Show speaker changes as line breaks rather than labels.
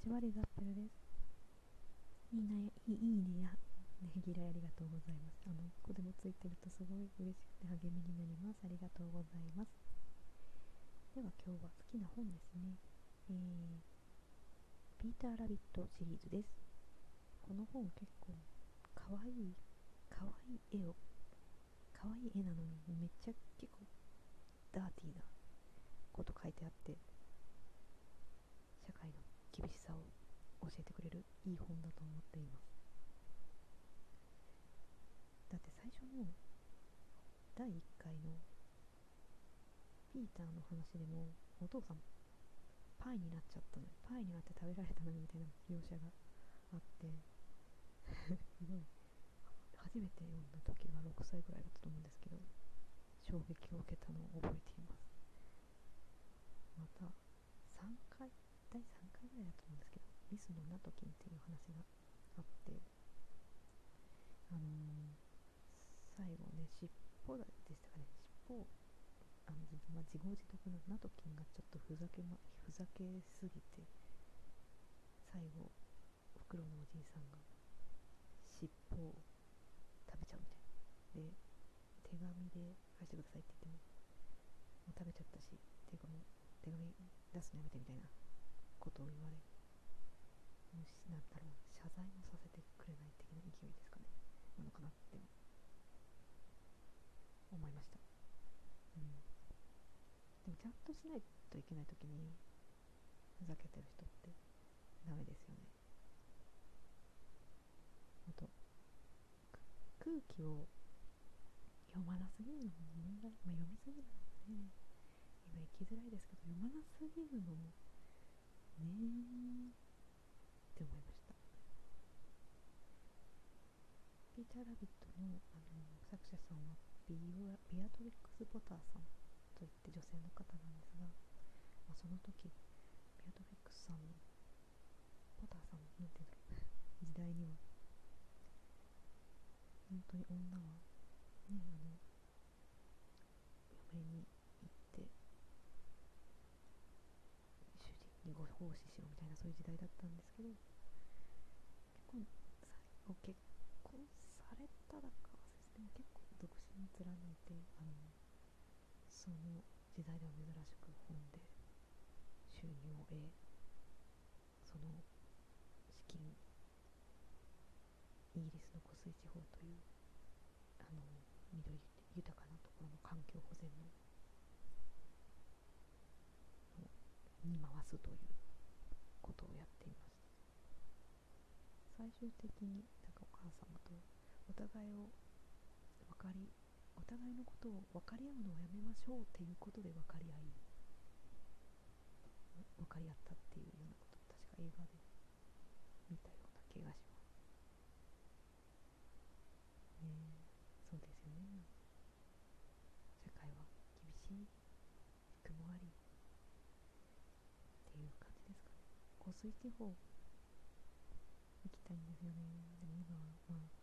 ちはリザッペルです。いいね、いいねや、ねぎらいありがとうございます。あの、ここでもついてるとすごい嬉しくて励みになります。ありがとうございます。では今日は好きな本ですね。えー、ピーター・ラビットシリーズです。この本結構かわいい、かわいい絵を、かわいい絵なのにめっちゃ結構ダーティーなこと書いてあって社会の厳しさを教えてくれるいい本だと思っています。だって最初の第1回のピーターの話でもお父さんパイになっちゃったのパイになって食べられたのみたいな描写があって。すごい。初めて読んだ時は6歳ぐらいだったと思うんですけど衝撃を受けたのを覚えています。また3回第3回ぐらいだと思うんですけどリスのナトキンっていう話があってあのー、最後ね尻尾でしたかね。尻尾あの、まあ、自業自得のナトキンがちょっとふざけ,、ま、ふざけすぎて最後フクロウのおじいさんが尻尾を食べちゃうみたいな。で手紙で返してくださいって言ってももう食べちゃったしっていうかもう手紙出すのやめてみたいなことを言われもしなんだろう謝罪もさせてくれない的な勢いですかねなのかなって思いましたうん。でもちゃんとしないといけない時にふざけてる人ってダメですよねあと空気を読まなすぎるのも問題、まあ、読みすぎるのもね。今行きづらいですけど読まなすぎるのもね。って思いましたピーター・ラビットのあの作者さんはビアビアトリックス・ポターさんといって女性の方なんですが、まあ、その時ビアトリックスさんポターさんなんていうの時代には本当に女はねあの嫁に行って主人にご奉仕しろみたいなそういう時代だったんですけど結婚最後結婚されただか忘れても結構独身貫いてあのその時代では珍しく本で収入を得その資金イギリスの湖水地方というあの緑豊かなところの環境保全のに回すということをやっていました最終的になんかお母様とお互いを分かりお互いのことを分かり合うのをやめましょうっていうことで分かり合い分かり合ったっていうようなことを確か映画で見たような気がします。ねそうですよね。社会は厳しい雲ありっていう感じですかね。湖水地方行きたいんですよね。でも今はまあ